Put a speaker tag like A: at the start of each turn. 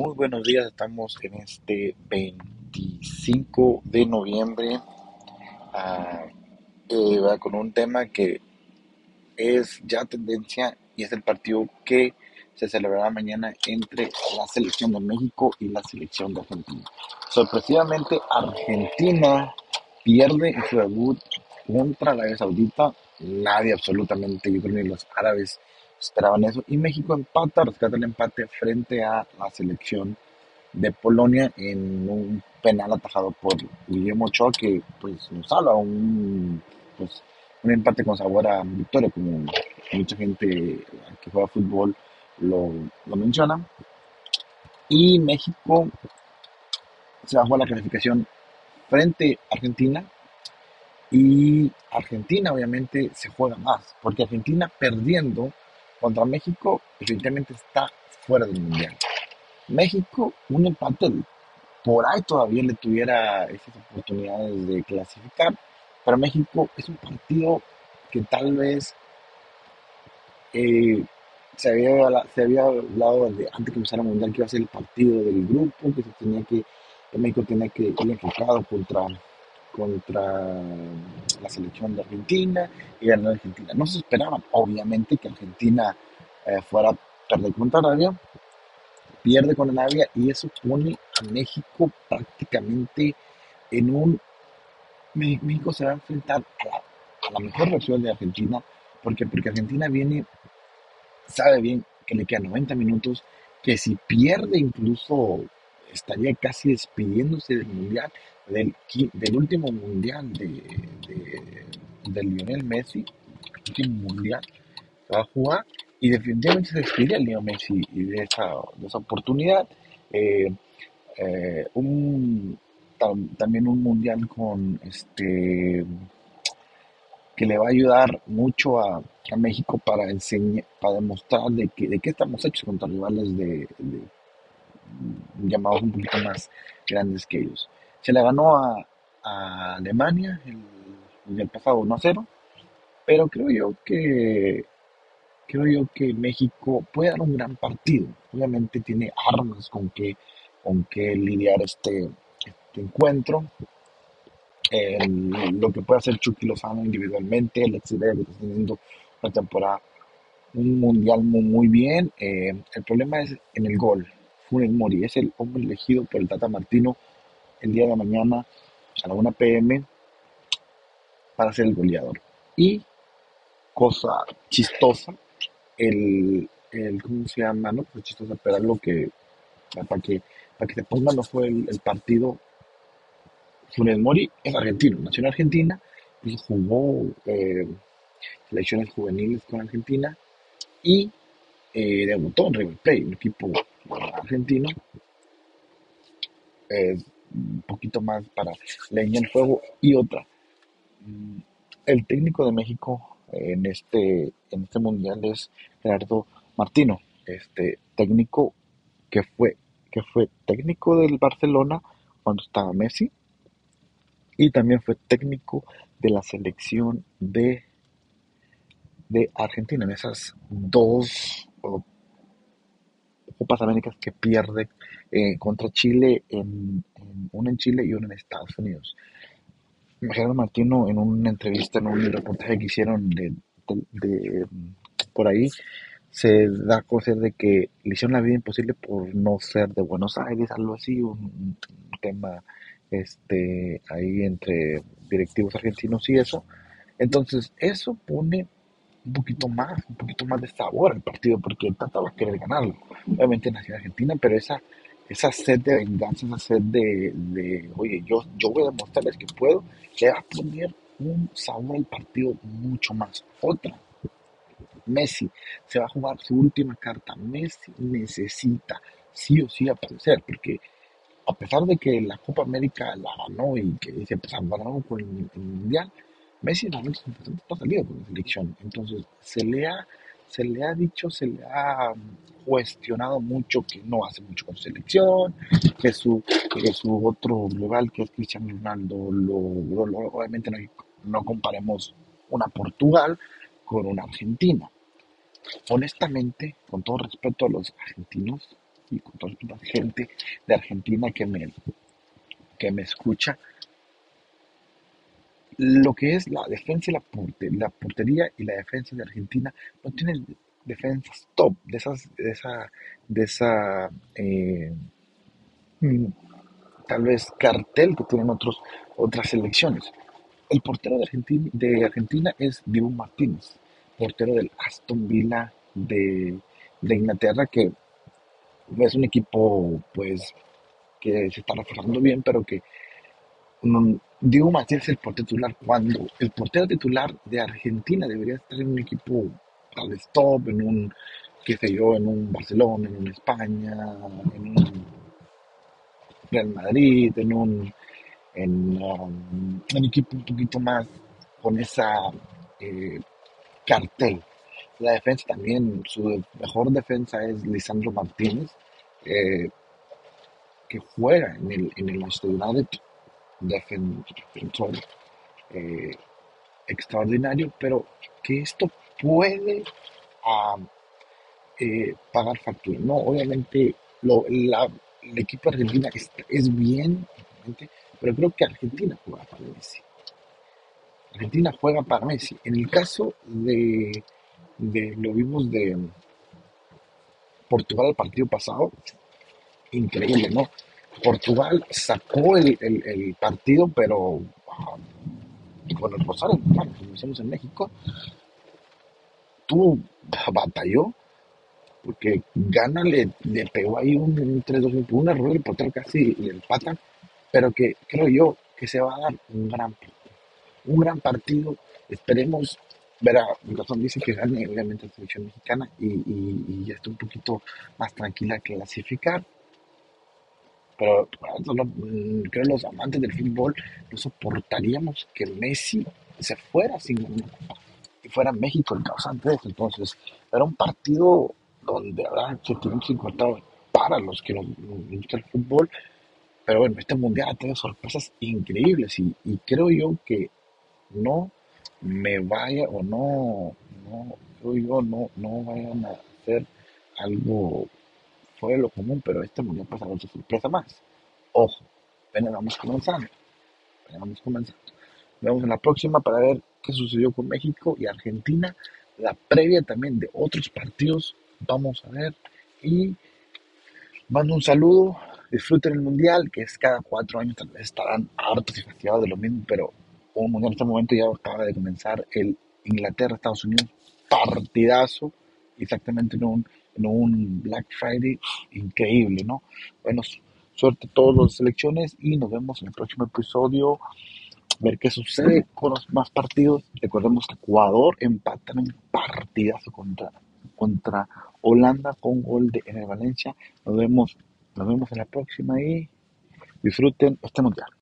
A: Muy buenos días, estamos en este 25 de noviembre ah, eh, con un tema que es ya tendencia y es el partido que se celebrará mañana entre la selección de México y la selección de Argentina. Sorpresivamente, Argentina pierde su debut contra la Arabia Saudita. Nadie absolutamente, yo creo ni los árabes esperaban eso. Y México empata, rescata el empate frente a la selección de Polonia en un penal atajado por Guillermo Ochoa que pues nos salva un, pues, un empate con sabor a victoria, como mucha gente que juega fútbol lo, lo menciona. Y México se bajó a la clasificación frente a Argentina. Y Argentina obviamente se juega más, porque Argentina perdiendo contra México definitivamente está fuera del mundial. México, un empate por ahí todavía le tuviera esas oportunidades de clasificar, pero México es un partido que tal vez eh, se, había, se había hablado de, antes que empezara el mundial que iba a ser el partido del grupo, que se tenía que, México tenía que ir enfocado contra contra la selección de Argentina y ganó Argentina. No se esperaban, obviamente, que Argentina eh, fuera a perder contra Arabia, pierde con Arabia y eso pone a México prácticamente en un... México se va a enfrentar a la, mejor reacción de Argentina, porque, porque Argentina viene, sabe bien que le quedan 90 minutos, que si pierde incluso estaría casi despidiéndose del mundial, del, del último mundial de, de, Lionel Messi, último mundial va a jugar y definitivamente se despide el Lionel Messi y de esa, de esa oportunidad. Eh, eh, un, también un mundial con este que le va a ayudar mucho a, a México para enseñar, para demostrar de que, de qué estamos hechos contra rivales de llamados un poquito más grandes que ellos. Se le ganó a, Alemania el, el pasado 1-0, pero creo yo que creo yo que México puede dar un gran partido. Obviamente tiene armas con que, con que lidiar este, este encuentro. lo que puede hacer Chucky Lozano individualmente, el Vega que está teniendo una temporada, un mundial muy, muy bien. Eh, el problema es en el gol. Funes Mori es el hombre elegido por el Tata Martino el día de mañana a la 1 pm para ser el goleador. Y cosa chistosa, el, el ¿cómo se llama? No, pues chistosa, pero algo que para que para que se pongan no fue el, partido Funes Mori es argentino, nació en Argentina y jugó eh, selecciones juveniles con Argentina y eh, debutó en River Plate, un equipo argentino. un poquito más para leñar el fuego. Y otra, mm, el técnico de México en este, en este mundial es Gerardo Martino, este técnico que fue, que fue técnico del Barcelona cuando estaba Messi y también fue técnico de la selección de, de Argentina en esas dos Copas Américas que pierde eh, contra Chile, en, una en Chile y una en Estados Unidos. Gerardo Martino en una entrevista, en un reportaje que hicieron de, por ahí, se da a conocer de que le hicieron la vida imposible por no ser de Buenos Aires, algo así, un, tema este ahí entre directivos argentinos y eso. Entonces, eso pone un poquito más, un poquito más de sabor al partido, porque Tata va a querer ganarlo. Obviamente nació en Argentina, pero esa, esa sed de venganza, esa sed de, de, oye, yo, yo voy a demostrarles que puedo, le va a poner un sabor al partido mucho más. Otra, Messi se va a jugar su última carta. Messi necesita sí o sí aparecer, porque a pesar de que la Copa América la ganó y que se empezaron con el Mundial, Messi en momentos no ha salido con la selección. Entonces, se le ha, se le ha dicho, se le ha cuestionado mucho que no hace mucho con selección, que su, que su otro rival, que es Cristiano Ronaldo, lo, obviamente no, no comparemos una Portugal con una Argentina. Honestamente, con todo respeto a los argentinos, y con toda la gente de Argentina que me, que me escucha, lo que es la defensa y la, la portería y la defensa de Argentina no tienen defensas top de esas de esa de esa eh, mm, tal vez cartel que tienen otros otras selecciones. El portero de Argentina, de Argentina es Dibu Martínez portero del Aston Villa de, de Inglaterra que es un equipo pues que se está reforzando bien pero que Diego Martínez es el portero titular cuando el portero titular de Argentina debería estar en un equipo al stop, en un, qué sé yo, en un Barcelona, en un España, en un Real Madrid, en un, en, um, un equipo un poquito más con esa eh, cartel. La defensa también, su mejor defensa es Lisandro Martínez, eh, que juega en el, en el United defensor eh, extraordinario, pero que esto puede eh, pagar factura. No, obviamente lo, la, el equipo argentino es, es bien, pero creo que Argentina juega para Messi. Argentina juega para Messi. En el caso de, de lo vimos de Portugal el partido pasado, increíble, ¿no? Portugal sacó el, el, partido, pero ah, con el Rosario, como decimos en México, tuvo, batalló, porque Gana le, le pegó ahí un, 3-2, un error, el portero casi le empatan, pero que creo yo que se va a dar un gran partido. Un gran partido, esperemos verá, mi corazón dice que gane obviamente la selección mexicana y, y, y ya está un poquito más tranquila clasificar pero mm, creo los amantes del fútbol no soportaríamos que Messi se fuera sin y fuera México el causante de eso. Entonces, era un partido donde habrá sentimientos encontrados para los que nos, gusta el fútbol, pero bueno, este mundial ha tenido sorpresas increíbles y, creo yo que no me vaya o no, no creo yo, no, no vayan a hacer algo fue lo común, pero este mundial pasa otra sorpresa más. Ojo, apenas vamos comenzando. Apenas vamos comenzando. Nos vemos en la próxima para ver qué sucedió con México y Argentina. La previa también de otros partidos. Vamos a ver. Y mando un saludo. Disfruten el mundial, que es cada cuatro años. Tal vez estarán hartos y fastidiados de lo mismo, pero un mundial en este momento ya acaba de comenzar el Inglaterra-Estados Unidos. Partidazo. Exactamente en un un Black Friday increíble, ¿no? Bueno, suerte a todas las selecciones y nos vemos en el próximo episodio. Ver qué sucede con los más partidos. Recordemos que Ecuador empata en partidazo contra, contra Holanda con gol de el Valencia. Nos vemos, nos vemos en la próxima y disfruten este mundial.